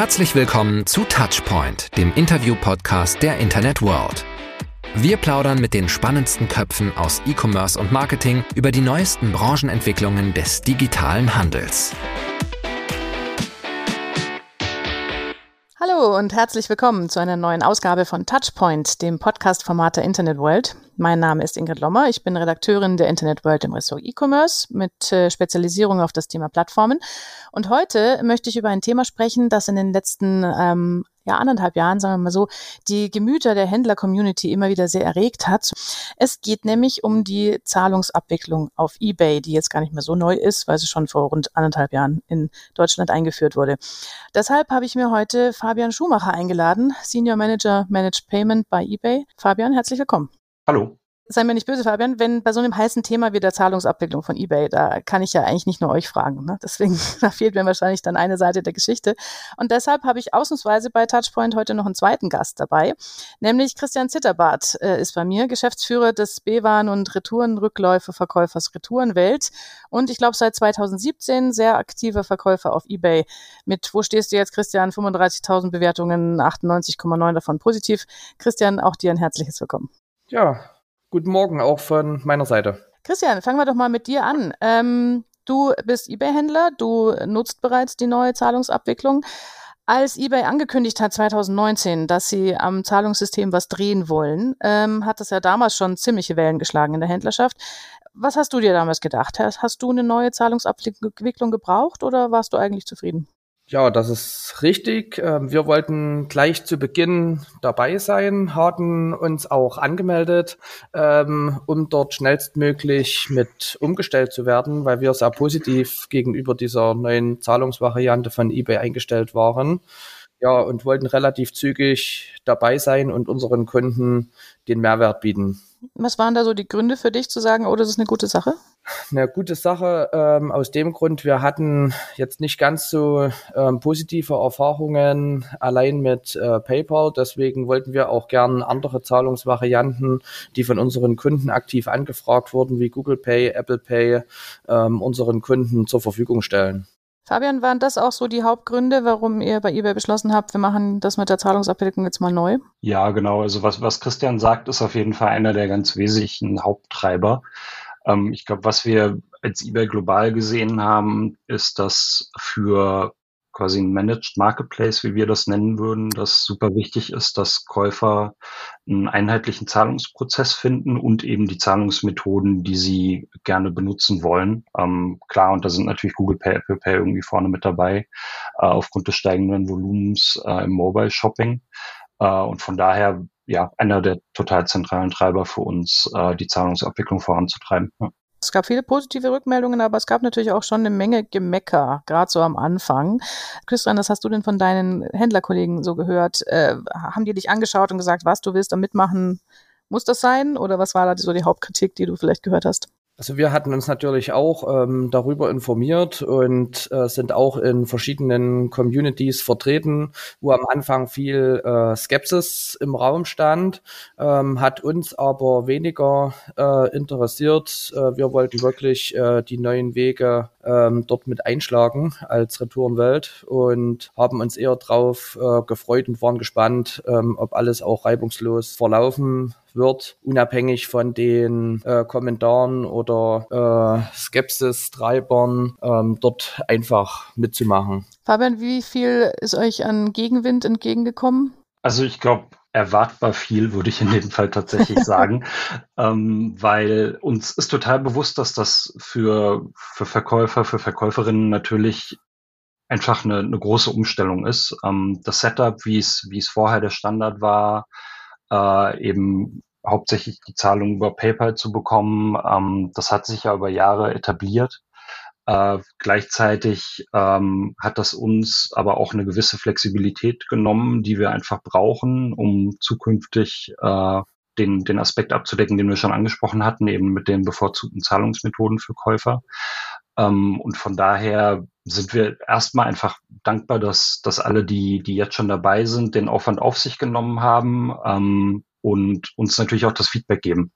Herzlich willkommen zu Touchpoint, dem Interview-Podcast der Internet World. Wir plaudern mit den spannendsten Köpfen aus E-Commerce und Marketing über die neuesten Branchenentwicklungen des digitalen Handels. Hallo und herzlich willkommen zu einer neuen Ausgabe von Touchpoint, dem Podcast-Format der Internet World. Mein Name ist Ingrid Lommer, ich bin Redakteurin der Internet World im Ressort E-Commerce mit äh, Spezialisierung auf das Thema Plattformen. Und heute möchte ich über ein Thema sprechen, das in den letzten ähm, ja, anderthalb Jahren, sagen wir mal so, die Gemüter der Händler-Community immer wieder sehr erregt hat. Es geht nämlich um die Zahlungsabwicklung auf eBay, die jetzt gar nicht mehr so neu ist, weil sie schon vor rund anderthalb Jahren in Deutschland eingeführt wurde. Deshalb habe ich mir heute Fabian Schumacher eingeladen, Senior Manager Managed Payment bei eBay. Fabian, herzlich willkommen. Hallo sei mir nicht böse, Fabian, wenn bei so einem heißen Thema wie der Zahlungsabwicklung von eBay, da kann ich ja eigentlich nicht nur euch fragen. Ne? Deswegen, da fehlt mir wahrscheinlich dann eine Seite der Geschichte. Und deshalb habe ich ausnahmsweise bei Touchpoint heute noch einen zweiten Gast dabei, nämlich Christian Zitterbart äh, ist bei mir, Geschäftsführer des B-Waren- und Retourenrückläufe-Verkäufers Retourenwelt und ich glaube seit 2017 sehr aktiver Verkäufer auf eBay mit, wo stehst du jetzt, Christian? 35.000 Bewertungen, 98,9 davon positiv. Christian, auch dir ein herzliches Willkommen. Ja, Guten Morgen auch von meiner Seite. Christian, fangen wir doch mal mit dir an. Ähm, du bist eBay-Händler, du nutzt bereits die neue Zahlungsabwicklung. Als eBay angekündigt hat 2019, dass sie am Zahlungssystem was drehen wollen, ähm, hat das ja damals schon ziemliche Wellen geschlagen in der Händlerschaft. Was hast du dir damals gedacht? Hast, hast du eine neue Zahlungsabwicklung gebraucht oder warst du eigentlich zufrieden? Ja, das ist richtig. Ähm, wir wollten gleich zu Beginn dabei sein, hatten uns auch angemeldet, ähm, um dort schnellstmöglich mit umgestellt zu werden, weil wir sehr positiv gegenüber dieser neuen Zahlungsvariante von eBay eingestellt waren. Ja, und wollten relativ zügig dabei sein und unseren Kunden den Mehrwert bieten. Was waren da so die Gründe für dich zu sagen, oh, das ist eine gute Sache? Eine gute Sache ähm, aus dem Grund, wir hatten jetzt nicht ganz so ähm, positive Erfahrungen allein mit äh, PayPal. Deswegen wollten wir auch gern andere Zahlungsvarianten, die von unseren Kunden aktiv angefragt wurden, wie Google Pay, Apple Pay, ähm, unseren Kunden zur Verfügung stellen. Fabian, waren das auch so die Hauptgründe, warum ihr bei eBay beschlossen habt, wir machen das mit der Zahlungsabwicklung jetzt mal neu? Ja, genau. Also was, was Christian sagt, ist auf jeden Fall einer der ganz wesentlichen Haupttreiber. Ähm, ich glaube, was wir als eBay global gesehen haben, ist, dass für quasi ein Managed Marketplace, wie wir das nennen würden, das super wichtig ist, dass Käufer einen einheitlichen Zahlungsprozess finden und eben die Zahlungsmethoden, die sie gerne benutzen wollen. Ähm, klar, und da sind natürlich Google Pay, Apple Pay irgendwie vorne mit dabei, äh, aufgrund des steigenden Volumens äh, im Mobile Shopping. Äh, und von daher, ja, einer der total zentralen Treiber für uns, äh, die Zahlungsabwicklung voranzutreiben. Ja. Es gab viele positive Rückmeldungen, aber es gab natürlich auch schon eine Menge Gemecker, gerade so am Anfang. Christian, was hast du denn von deinen Händlerkollegen so gehört? Äh, haben die dich angeschaut und gesagt, was du willst da mitmachen? Muss das sein? Oder was war da so die Hauptkritik, die du vielleicht gehört hast? Also wir hatten uns natürlich auch ähm, darüber informiert und äh, sind auch in verschiedenen Communities vertreten, wo am Anfang viel äh, Skepsis im Raum stand, ähm, hat uns aber weniger äh, interessiert. Äh, wir wollten wirklich äh, die neuen Wege ähm, dort mit einschlagen als Retourenwelt und haben uns eher drauf äh, gefreut und waren gespannt, ähm, ob alles auch reibungslos verlaufen wird, unabhängig von den äh, Kommentaren oder äh, Skepsis-Treibern, ähm, dort einfach mitzumachen. Fabian, wie viel ist euch an Gegenwind entgegengekommen? Also ich glaube, erwartbar viel, würde ich in dem Fall tatsächlich sagen, ähm, weil uns ist total bewusst, dass das für, für Verkäufer, für Verkäuferinnen natürlich einfach eine, eine große Umstellung ist. Ähm, das Setup, wie es, wie es vorher der Standard war, äh, eben hauptsächlich die Zahlung über PayPal zu bekommen. Ähm, das hat sich ja über Jahre etabliert. Äh, gleichzeitig ähm, hat das uns aber auch eine gewisse Flexibilität genommen, die wir einfach brauchen, um zukünftig äh, den, den Aspekt abzudecken, den wir schon angesprochen hatten, eben mit den bevorzugten Zahlungsmethoden für Käufer. Ähm, und von daher sind wir erstmal einfach dankbar, dass, dass alle, die, die jetzt schon dabei sind, den Aufwand auf sich genommen haben, ähm, und uns natürlich auch das Feedback geben.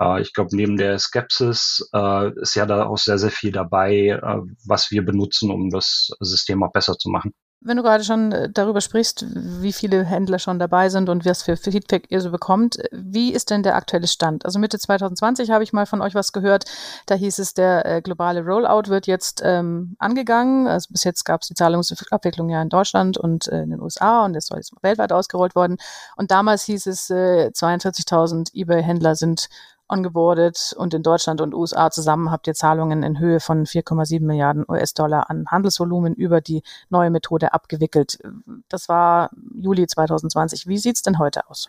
Äh, ich glaube, neben der Skepsis äh, ist ja da auch sehr, sehr viel dabei, äh, was wir benutzen, um das System auch besser zu machen. Wenn du gerade schon äh, darüber sprichst, wie viele Händler schon dabei sind und was für Feedback ihr so bekommt, wie ist denn der aktuelle Stand? Also Mitte 2020 habe ich mal von euch was gehört. Da hieß es, der äh, globale Rollout wird jetzt ähm, angegangen. Also bis jetzt gab es die Zahlungsabwicklung ja in Deutschland und äh, in den USA und es soll jetzt weltweit ausgerollt worden. Und damals hieß es, äh, 42.000 eBay-Händler sind ongeboardet und in Deutschland und USA zusammen habt ihr Zahlungen in Höhe von 4,7 Milliarden US-Dollar an Handelsvolumen über die neue Methode abgewickelt. Das war Juli 2020. Wie sieht's denn heute aus?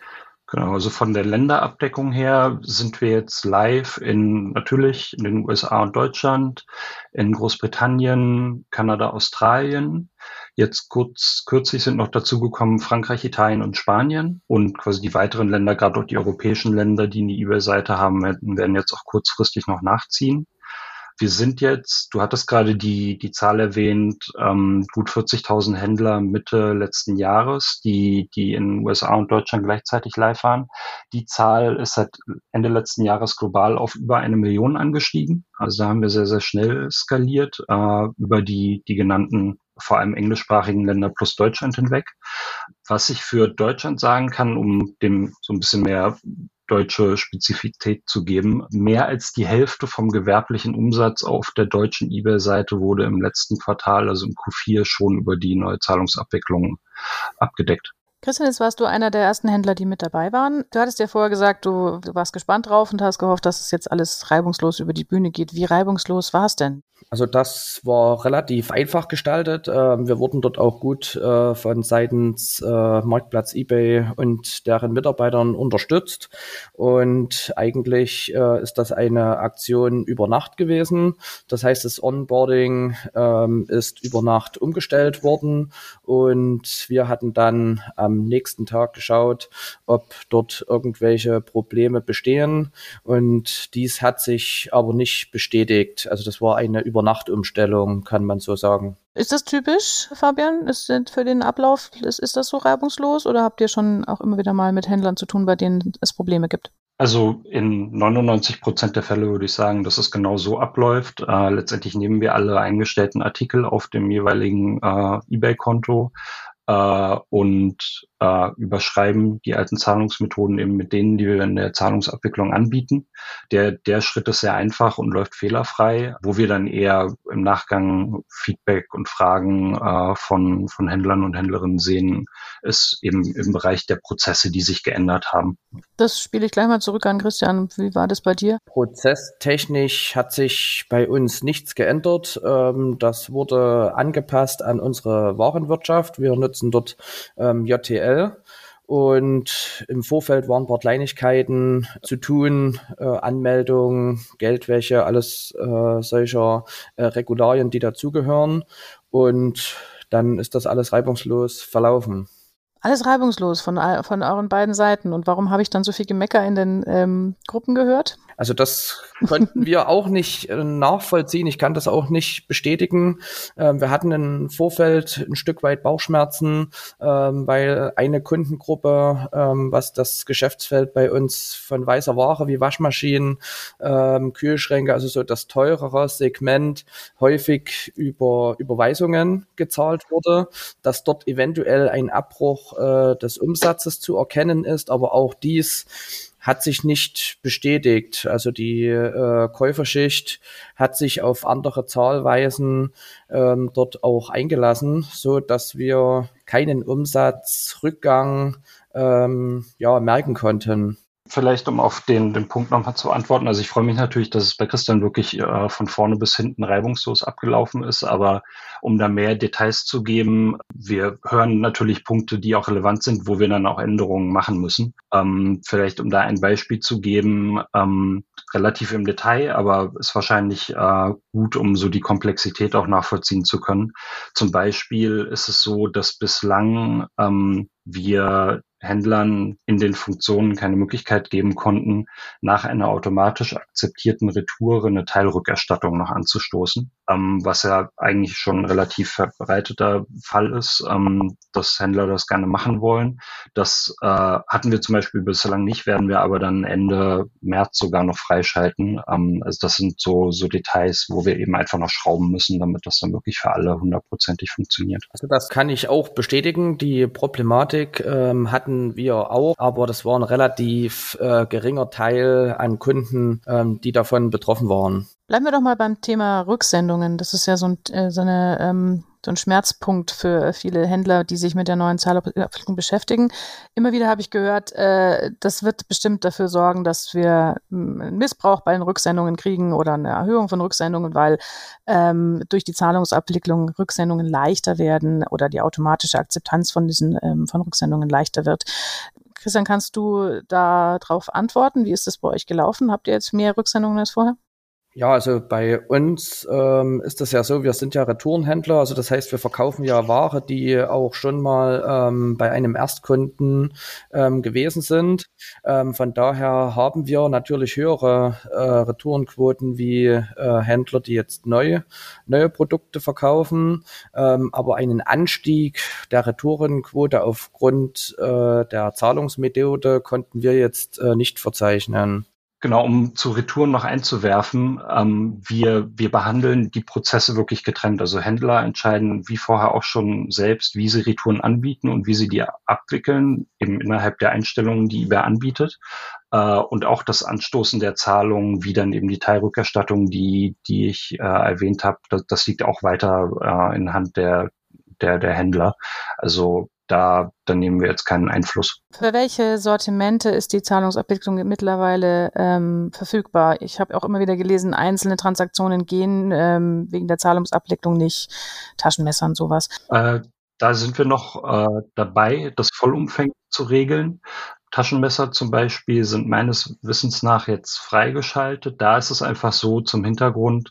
Genau, also von der Länderabdeckung her sind wir jetzt live in natürlich in den USA und Deutschland, in Großbritannien, Kanada, Australien. Jetzt kurz, kürzlich sind noch dazugekommen Frankreich, Italien und Spanien und quasi die weiteren Länder, gerade auch die europäischen Länder, die eine eBay-Seite haben, werden jetzt auch kurzfristig noch nachziehen. Wir sind jetzt, du hattest gerade die, die Zahl erwähnt, ähm, gut 40.000 Händler Mitte letzten Jahres, die, die in USA und Deutschland gleichzeitig live waren. Die Zahl ist seit Ende letzten Jahres global auf über eine Million angestiegen. Also da haben wir sehr, sehr schnell skaliert äh, über die, die genannten vor allem englischsprachigen Länder plus Deutschland hinweg. Was ich für Deutschland sagen kann, um dem so ein bisschen mehr deutsche Spezifität zu geben. Mehr als die Hälfte vom gewerblichen Umsatz auf der deutschen eBay-Seite wurde im letzten Quartal, also im Q4, schon über die neue Zahlungsabwicklung abgedeckt. Christian, jetzt warst du einer der ersten Händler, die mit dabei waren. Du hattest ja vorher gesagt, du, du warst gespannt drauf und hast gehofft, dass es jetzt alles reibungslos über die Bühne geht. Wie reibungslos war es denn? Also das war relativ einfach gestaltet. Ähm, wir wurden dort auch gut äh, von seitens äh, Marktplatz eBay und deren Mitarbeitern unterstützt. Und eigentlich äh, ist das eine Aktion über Nacht gewesen. Das heißt, das Onboarding ähm, ist über Nacht umgestellt worden und wir hatten dann am nächsten Tag geschaut, ob dort irgendwelche Probleme bestehen. Und dies hat sich aber nicht bestätigt. Also das war eine Übernachtumstellung, kann man so sagen. Ist das typisch, Fabian? Ist für den Ablauf, ist, ist das so reibungslos oder habt ihr schon auch immer wieder mal mit Händlern zu tun, bei denen es Probleme gibt? Also in 99 Prozent der Fälle würde ich sagen, dass es genau so abläuft. Äh, letztendlich nehmen wir alle eingestellten Artikel auf dem jeweiligen äh, eBay-Konto äh, und äh, überschreiben die alten Zahlungsmethoden eben mit denen, die wir in der Zahlungsabwicklung anbieten. Der, der Schritt ist sehr einfach und läuft fehlerfrei, wo wir dann eher im Nachgang Feedback und Fragen äh, von, von Händlern und Händlerinnen sehen, ist eben im Bereich der Prozesse, die sich geändert haben. Das spiele ich gleich mal zurück an Christian. Wie war das bei dir? Prozesstechnisch hat sich bei uns nichts geändert. Ähm, das wurde angepasst an unsere Warenwirtschaft. Wir nutzen dort ähm, JTL. Und im Vorfeld waren ein paar Kleinigkeiten zu tun, äh, Anmeldung, Geldwäsche, alles äh, solcher äh, Regularien, die dazugehören. Und dann ist das alles reibungslos verlaufen. Alles reibungslos von, von euren beiden Seiten. Und warum habe ich dann so viel Gemecker in den ähm, Gruppen gehört? Also das konnten wir auch nicht äh, nachvollziehen. Ich kann das auch nicht bestätigen. Ähm, wir hatten im Vorfeld ein Stück weit Bauchschmerzen, ähm, weil eine Kundengruppe, ähm, was das Geschäftsfeld bei uns von weißer Ware wie Waschmaschinen, ähm, Kühlschränke, also so das teurere Segment, häufig über Überweisungen gezahlt wurde, dass dort eventuell ein Abbruch äh, des Umsatzes zu erkennen ist, aber auch dies hat sich nicht bestätigt. Also die äh, Käuferschicht hat sich auf andere Zahlweisen ähm, dort auch eingelassen, so dass wir keinen Umsatzrückgang ähm, ja, merken konnten vielleicht, um auf den, den Punkt nochmal zu antworten. Also ich freue mich natürlich, dass es bei Christian wirklich äh, von vorne bis hinten reibungslos abgelaufen ist. Aber um da mehr Details zu geben, wir hören natürlich Punkte, die auch relevant sind, wo wir dann auch Änderungen machen müssen. Ähm, vielleicht, um da ein Beispiel zu geben, ähm, relativ im Detail, aber ist wahrscheinlich äh, gut, um so die Komplexität auch nachvollziehen zu können. Zum Beispiel ist es so, dass bislang ähm, wir Händlern in den Funktionen keine Möglichkeit geben konnten, nach einer automatisch akzeptierten Retour eine Teilrückerstattung noch anzustoßen, ähm, was ja eigentlich schon ein relativ verbreiteter Fall ist, ähm, dass Händler das gerne machen wollen. Das äh, hatten wir zum Beispiel bislang nicht, werden wir aber dann Ende März sogar noch freischalten. Ähm, also das sind so, so Details, wo wir eben einfach noch schrauben müssen, damit das dann wirklich für alle hundertprozentig funktioniert. Also das kann ich auch bestätigen. Die Problematik ähm, hatten wir auch, aber das war ein relativ äh, geringer Teil an Kunden, ähm, die davon betroffen waren. Bleiben wir doch mal beim Thema Rücksendungen. Das ist ja so, ein, äh, so eine ähm, so ein Schmerzpunkt für viele Händler, die sich mit der neuen Zahlabwicklung beschäftigen. Immer wieder habe ich gehört, äh, das wird bestimmt dafür sorgen, dass wir einen Missbrauch bei den Rücksendungen kriegen oder eine Erhöhung von Rücksendungen, weil ähm, durch die Zahlungsabwicklung Rücksendungen leichter werden oder die automatische Akzeptanz von diesen ähm, von Rücksendungen leichter wird. Christian, kannst du da drauf antworten? Wie ist das bei euch gelaufen? Habt ihr jetzt mehr Rücksendungen als vorher? Ja, also bei uns ähm, ist das ja so, wir sind ja Retourenhändler, also das heißt, wir verkaufen ja Ware, die auch schon mal ähm, bei einem Erstkunden ähm, gewesen sind. Ähm, von daher haben wir natürlich höhere äh, Retourenquoten wie äh, Händler, die jetzt neue, neue Produkte verkaufen, ähm, aber einen Anstieg der Retourenquote aufgrund äh, der Zahlungsmethode konnten wir jetzt äh, nicht verzeichnen. Genau, um zu Retouren noch einzuwerfen, ähm, wir, wir behandeln die Prozesse wirklich getrennt. Also Händler entscheiden wie vorher auch schon selbst, wie sie Retouren anbieten und wie sie die abwickeln, eben innerhalb der Einstellungen, die eBay anbietet. Äh, und auch das Anstoßen der Zahlungen, wie dann eben die Teilrückerstattung, die, die ich äh, erwähnt habe, das, das liegt auch weiter äh, in Hand der, der, der Händler. Also da, da nehmen wir jetzt keinen Einfluss. Für welche Sortimente ist die Zahlungsabwicklung mittlerweile ähm, verfügbar? Ich habe auch immer wieder gelesen, einzelne Transaktionen gehen ähm, wegen der Zahlungsabwicklung nicht, Taschenmesser und sowas. Äh, da sind wir noch äh, dabei, das vollumfänglich zu regeln. Taschenmesser zum Beispiel sind meines Wissens nach jetzt freigeschaltet. Da ist es einfach so zum Hintergrund,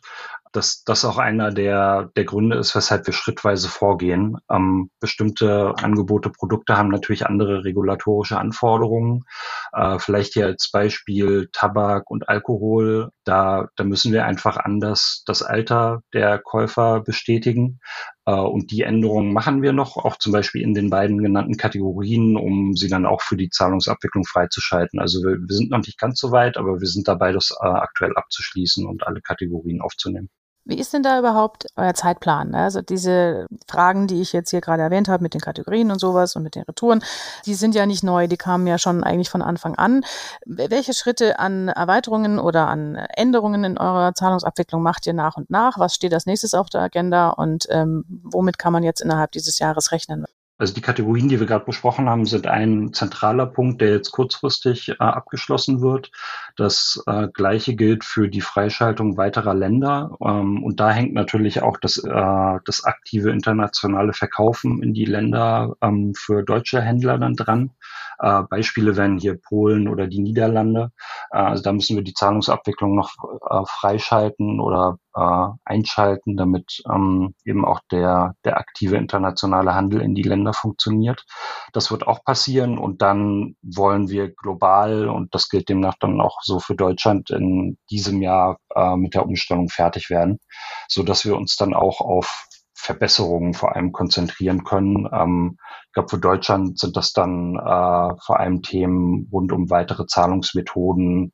dass das auch einer der, der Gründe ist, weshalb wir schrittweise vorgehen. Ähm, bestimmte Angebote, Produkte haben natürlich andere regulatorische Anforderungen. Äh, vielleicht hier als Beispiel Tabak und Alkohol. Da, da müssen wir einfach anders das Alter der Käufer bestätigen. Äh, und die Änderungen machen wir noch, auch zum Beispiel in den beiden genannten Kategorien, um sie dann auch für die Zahlungsabwicklung freizuschalten. Also wir, wir sind noch nicht ganz so weit, aber wir sind dabei, das äh, aktuell abzuschließen und alle Kategorien aufzunehmen. Wie ist denn da überhaupt euer Zeitplan? Also diese Fragen, die ich jetzt hier gerade erwähnt habe mit den Kategorien und sowas und mit den Retouren, die sind ja nicht neu, die kamen ja schon eigentlich von Anfang an. Welche Schritte an Erweiterungen oder an Änderungen in eurer Zahlungsabwicklung macht ihr nach und nach? Was steht als nächstes auf der Agenda und ähm, womit kann man jetzt innerhalb dieses Jahres rechnen? Also die Kategorien, die wir gerade besprochen haben, sind ein zentraler Punkt, der jetzt kurzfristig äh, abgeschlossen wird. Das äh, gleiche gilt für die Freischaltung weiterer Länder. Ähm, und da hängt natürlich auch das, äh, das aktive internationale Verkaufen in die Länder ähm, für deutsche Händler dann dran. Äh, Beispiele wären hier Polen oder die Niederlande. Äh, also da müssen wir die Zahlungsabwicklung noch äh, freischalten oder äh, einschalten, damit ähm, eben auch der, der aktive internationale Handel in die Länder funktioniert. Das wird auch passieren und dann wollen wir global, und das gilt demnach dann auch so für Deutschland, in diesem Jahr äh, mit der Umstellung fertig werden, so dass wir uns dann auch auf Verbesserungen vor allem konzentrieren können. Ähm, ich glaube, für Deutschland sind das dann äh, vor allem Themen rund um weitere Zahlungsmethoden,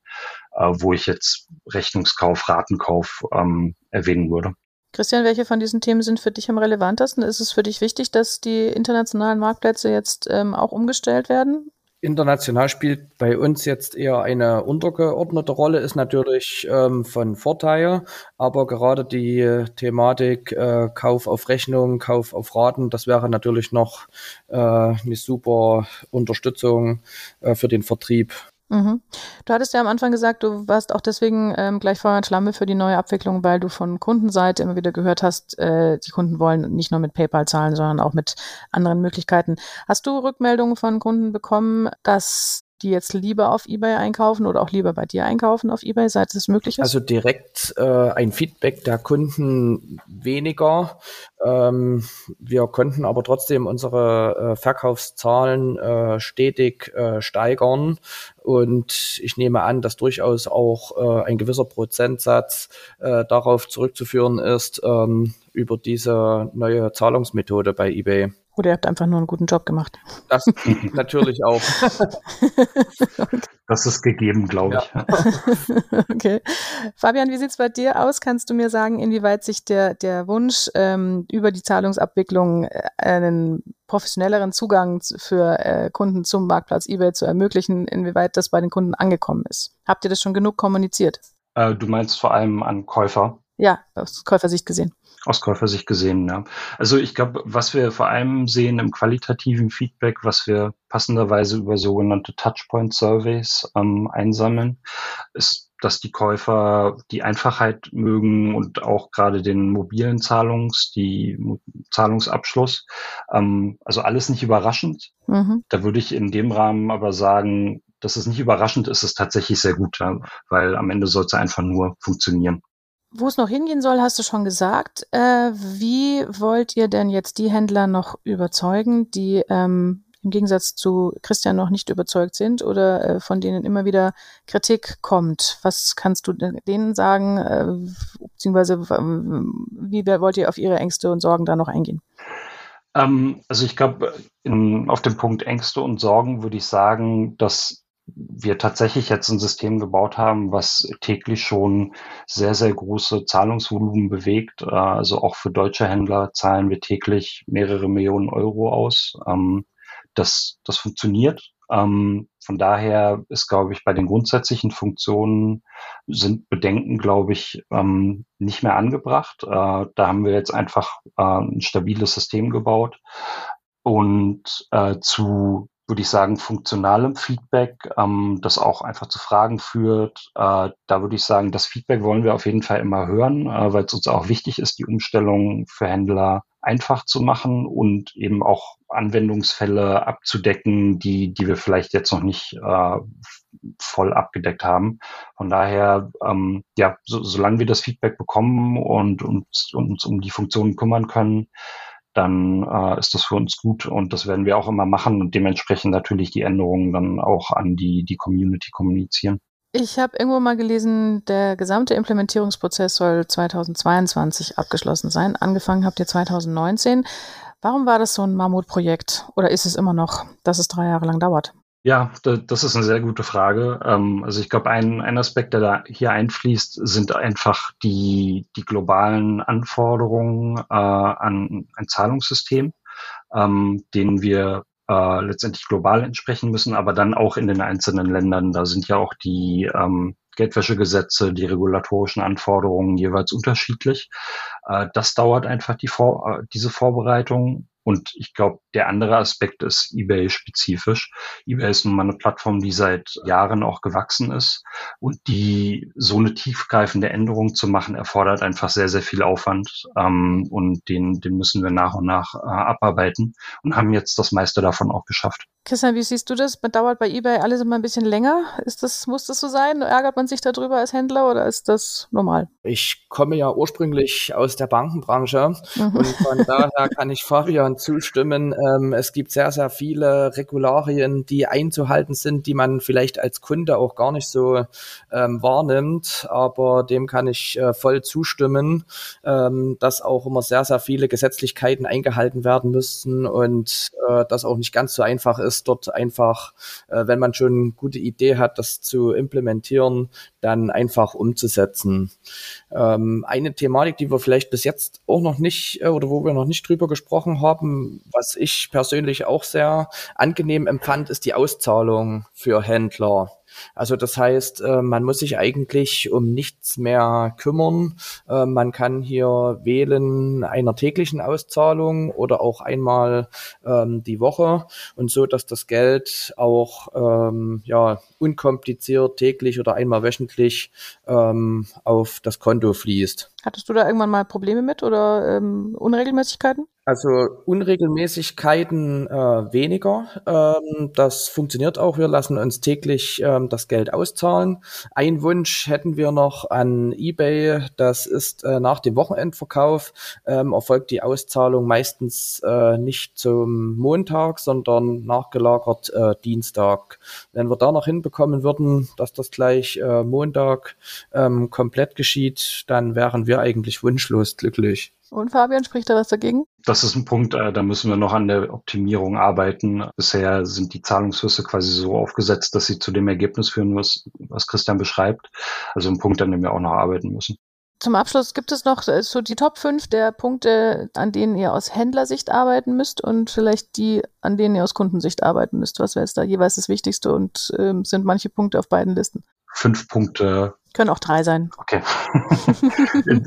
äh, wo ich jetzt Rechnungskauf, Ratenkauf ähm, erwähnen würde. Christian, welche von diesen Themen sind für dich am relevantesten? Ist es für dich wichtig, dass die internationalen Marktplätze jetzt ähm, auch umgestellt werden? International spielt bei uns jetzt eher eine untergeordnete Rolle, ist natürlich ähm, von Vorteil, aber gerade die Thematik äh, Kauf auf Rechnung, Kauf auf Raten, das wäre natürlich noch äh, eine super Unterstützung äh, für den Vertrieb. Mhm. Du hattest ja am Anfang gesagt, du warst auch deswegen ähm, gleich Feuer und Schlamme für die neue Abwicklung, weil du von Kundenseite immer wieder gehört hast, äh, die Kunden wollen nicht nur mit PayPal zahlen, sondern auch mit anderen Möglichkeiten. Hast du Rückmeldungen von Kunden bekommen, dass die jetzt lieber auf eBay einkaufen oder auch lieber bei dir einkaufen auf eBay, seit es möglich ist? Also direkt äh, ein Feedback der Kunden weniger. Ähm, wir konnten aber trotzdem unsere äh, Verkaufszahlen äh, stetig äh, steigern. Und ich nehme an, dass durchaus auch äh, ein gewisser Prozentsatz äh, darauf zurückzuführen ist ähm, über diese neue Zahlungsmethode bei eBay. Oder ihr habt einfach nur einen guten Job gemacht. Das natürlich auch. Das ist gegeben, glaube ich. Ja. okay. Fabian, wie sieht's bei dir aus? Kannst du mir sagen, inwieweit sich der, der Wunsch, ähm, über die Zahlungsabwicklung äh, einen professionelleren Zugang für äh, Kunden zum Marktplatz eBay zu ermöglichen, inwieweit das bei den Kunden angekommen ist? Habt ihr das schon genug kommuniziert? Äh, du meinst vor allem an Käufer? Ja, aus Käufersicht gesehen. Aus Käufersicht gesehen, ja. Also ich glaube, was wir vor allem sehen im qualitativen Feedback, was wir passenderweise über sogenannte Touchpoint-Surveys ähm, einsammeln, ist, dass die Käufer die Einfachheit mögen und auch gerade den mobilen Zahlungs, die Zahlungsabschluss. Ähm, also alles nicht überraschend. Mhm. Da würde ich in dem Rahmen aber sagen, dass es nicht überraschend ist, ist tatsächlich sehr gut, weil am Ende soll es einfach nur funktionieren. Wo es noch hingehen soll, hast du schon gesagt. Äh, wie wollt ihr denn jetzt die Händler noch überzeugen, die ähm, im Gegensatz zu Christian noch nicht überzeugt sind oder äh, von denen immer wieder Kritik kommt? Was kannst du denen sagen, äh, beziehungsweise wie wollt ihr auf ihre Ängste und Sorgen da noch eingehen? Ähm, also ich glaube, auf dem Punkt Ängste und Sorgen würde ich sagen, dass wir tatsächlich jetzt ein System gebaut haben, was täglich schon sehr, sehr große Zahlungsvolumen bewegt. Äh, also auch für deutsche Händler zahlen wir täglich mehrere Millionen Euro aus. Ähm, das, das funktioniert. Ähm, von daher ist, glaube ich, bei den grundsätzlichen Funktionen sind Bedenken, glaube ich, ähm, nicht mehr angebracht. Äh, da haben wir jetzt einfach äh, ein stabiles System gebaut. Und zu würde ich sagen, funktionalem Feedback, ähm, das auch einfach zu Fragen führt. Äh, da würde ich sagen, das Feedback wollen wir auf jeden Fall immer hören, äh, weil es uns auch wichtig ist, die Umstellung für Händler einfach zu machen und eben auch Anwendungsfälle abzudecken, die, die wir vielleicht jetzt noch nicht äh, voll abgedeckt haben. Von daher, ähm, ja, so, solange wir das Feedback bekommen und, und, und uns um die Funktionen kümmern können, dann äh, ist das für uns gut und das werden wir auch immer machen und dementsprechend natürlich die Änderungen dann auch an die, die Community kommunizieren. Ich habe irgendwo mal gelesen, der gesamte Implementierungsprozess soll 2022 abgeschlossen sein. Angefangen habt ihr 2019. Warum war das so ein Mammutprojekt oder ist es immer noch, dass es drei Jahre lang dauert? Ja, das ist eine sehr gute Frage. Ähm, also ich glaube, ein, ein Aspekt, der da hier einfließt, sind einfach die, die globalen Anforderungen äh, an ein Zahlungssystem, ähm, denen wir äh, letztendlich global entsprechen müssen, aber dann auch in den einzelnen Ländern. Da sind ja auch die ähm, Geldwäschegesetze, die regulatorischen Anforderungen jeweils unterschiedlich. Äh, das dauert einfach die Vor diese Vorbereitung und ich glaube, der andere Aspekt ist eBay-spezifisch. eBay ist nun mal eine Plattform, die seit Jahren auch gewachsen ist. Und die so eine tiefgreifende Änderung zu machen, erfordert einfach sehr, sehr viel Aufwand. Ähm, und den, den müssen wir nach und nach äh, abarbeiten und haben jetzt das meiste davon auch geschafft. Christian, wie siehst du das? Dauert bei eBay alles immer ein bisschen länger? Ist das, muss das so sein? Ärgert man sich darüber als Händler oder ist das normal? Ich komme ja ursprünglich aus der Bankenbranche mhm. und von daher kann ich Fabian zustimmen. Ähm, es gibt sehr, sehr viele Regularien, die einzuhalten sind, die man vielleicht als Kunde auch gar nicht so ähm, wahrnimmt, aber dem kann ich äh, voll zustimmen, ähm, dass auch immer sehr, sehr viele Gesetzlichkeiten eingehalten werden müssen und äh, das auch nicht ganz so einfach ist es dort einfach, äh, wenn man schon eine gute Idee hat, das zu implementieren, dann einfach umzusetzen. Ähm, eine Thematik, die wir vielleicht bis jetzt auch noch nicht äh, oder wo wir noch nicht drüber gesprochen haben, was ich persönlich auch sehr angenehm empfand, ist die Auszahlung für Händler. Also das heißt, äh, man muss sich eigentlich um nichts mehr kümmern. Äh, man kann hier wählen einer täglichen Auszahlung oder auch einmal ähm, die Woche und so, dass das Geld auch ähm, ja unkompliziert täglich oder einmal wöchentlich ähm, auf das Konto fließt. Hattest du da irgendwann mal Probleme mit oder ähm, Unregelmäßigkeiten? Also Unregelmäßigkeiten äh, weniger. Ähm, das funktioniert auch. Wir lassen uns täglich ähm, das Geld auszahlen. Ein Wunsch hätten wir noch an eBay. Das ist äh, nach dem Wochenendverkauf ähm, erfolgt die Auszahlung meistens äh, nicht zum Montag, sondern nachgelagert äh, Dienstag. Wenn wir da noch hinbekommen würden, dass das gleich äh, Montag ähm, komplett geschieht, dann wären wir eigentlich wunschlos glücklich. Und Fabian, spricht da was dagegen? Das ist ein Punkt, äh, da müssen wir noch an der Optimierung arbeiten. Bisher sind die Zahlungsflüsse quasi so aufgesetzt, dass sie zu dem Ergebnis führen, was, was Christian beschreibt. Also ein Punkt, an dem wir auch noch arbeiten müssen. Zum Abschluss gibt es noch äh, so die Top 5 der Punkte, an denen ihr aus Händlersicht arbeiten müsst und vielleicht die, an denen ihr aus Kundensicht arbeiten müsst. Was wäre es da jeweils das Wichtigste und ähm, sind manche Punkte auf beiden Listen? Fünf Punkte. Können auch drei sein. Okay.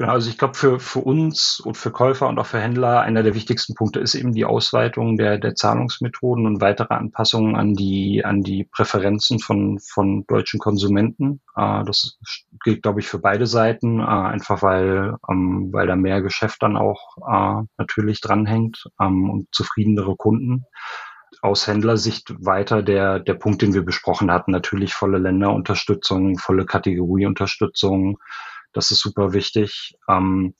Genau, also ich glaube, für, für uns und für Käufer und auch für Händler einer der wichtigsten Punkte ist eben die Ausweitung der, der Zahlungsmethoden und weitere Anpassungen an die, an die Präferenzen von, von deutschen Konsumenten. Äh, das gilt, glaube ich, für beide Seiten, äh, einfach weil, ähm, weil da mehr Geschäft dann auch äh, natürlich dranhängt ähm, und zufriedenere Kunden aus Händlersicht weiter der, der Punkt, den wir besprochen hatten. Natürlich volle Länderunterstützung, volle Kategorieunterstützung, das ist super wichtig. Ähm,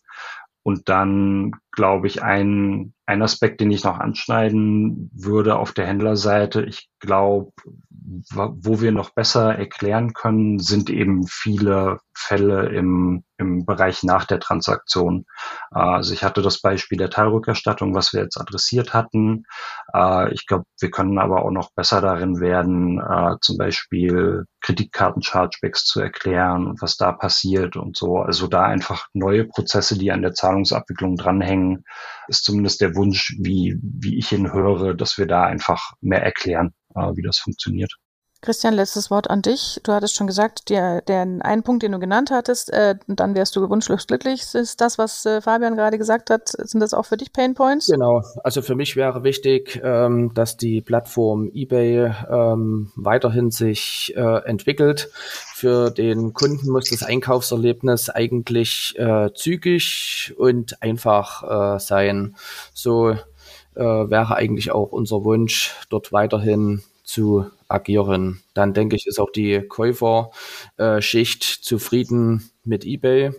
und dann, glaube ich, ein, ein Aspekt, den ich noch anschneiden würde auf der Händlerseite. Ich glaube, wo wir noch besser erklären können, sind eben viele Fälle im, im Bereich nach der Transaktion. Also ich hatte das Beispiel der Teilrückerstattung, was wir jetzt adressiert hatten. Äh, ich glaube, wir können aber auch noch besser darin werden, äh, zum Beispiel Kreditkarten-Chargebacks zu erklären und was da passiert und so. Also da einfach neue Prozesse, die an der Zahlungsabwicklung dranhängen, ist zumindest der Wunsch, wie, wie ich ihn höre, dass wir da einfach mehr erklären, wie das funktioniert. Christian, letztes Wort an dich. Du hattest schon gesagt, der, der einen Punkt, den du genannt hattest, äh, dann wärst du wunschlos glücklich. Ist das, was äh, Fabian gerade gesagt hat, sind das auch für dich Pain Points? Genau. Also für mich wäre wichtig, ähm, dass die Plattform eBay ähm, weiterhin sich äh, entwickelt. Für den Kunden muss das Einkaufserlebnis eigentlich äh, zügig und einfach äh, sein. So äh, wäre eigentlich auch unser Wunsch, dort weiterhin zu agieren. Dann denke ich, ist auch die Käuferschicht zufrieden mit eBay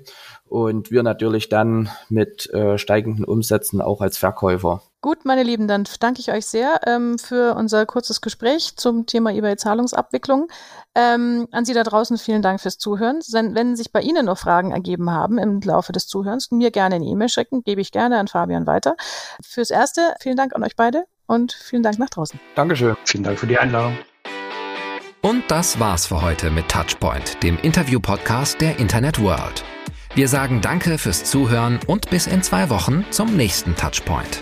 und wir natürlich dann mit äh, steigenden Umsätzen auch als Verkäufer. Gut, meine Lieben, dann danke ich euch sehr ähm, für unser kurzes Gespräch zum Thema eBay-Zahlungsabwicklung. Ähm, an Sie da draußen vielen Dank fürs Zuhören. Wenn sich bei Ihnen noch Fragen ergeben haben im Laufe des Zuhörens, mir gerne eine E-Mail schicken, gebe ich gerne an Fabian weiter. Fürs Erste, vielen Dank an euch beide und vielen Dank nach draußen. Dankeschön. Vielen Dank für die Einladung. Und das war's für heute mit Touchpoint, dem Interview-Podcast der Internet World. Wir sagen Danke fürs Zuhören und bis in zwei Wochen zum nächsten Touchpoint.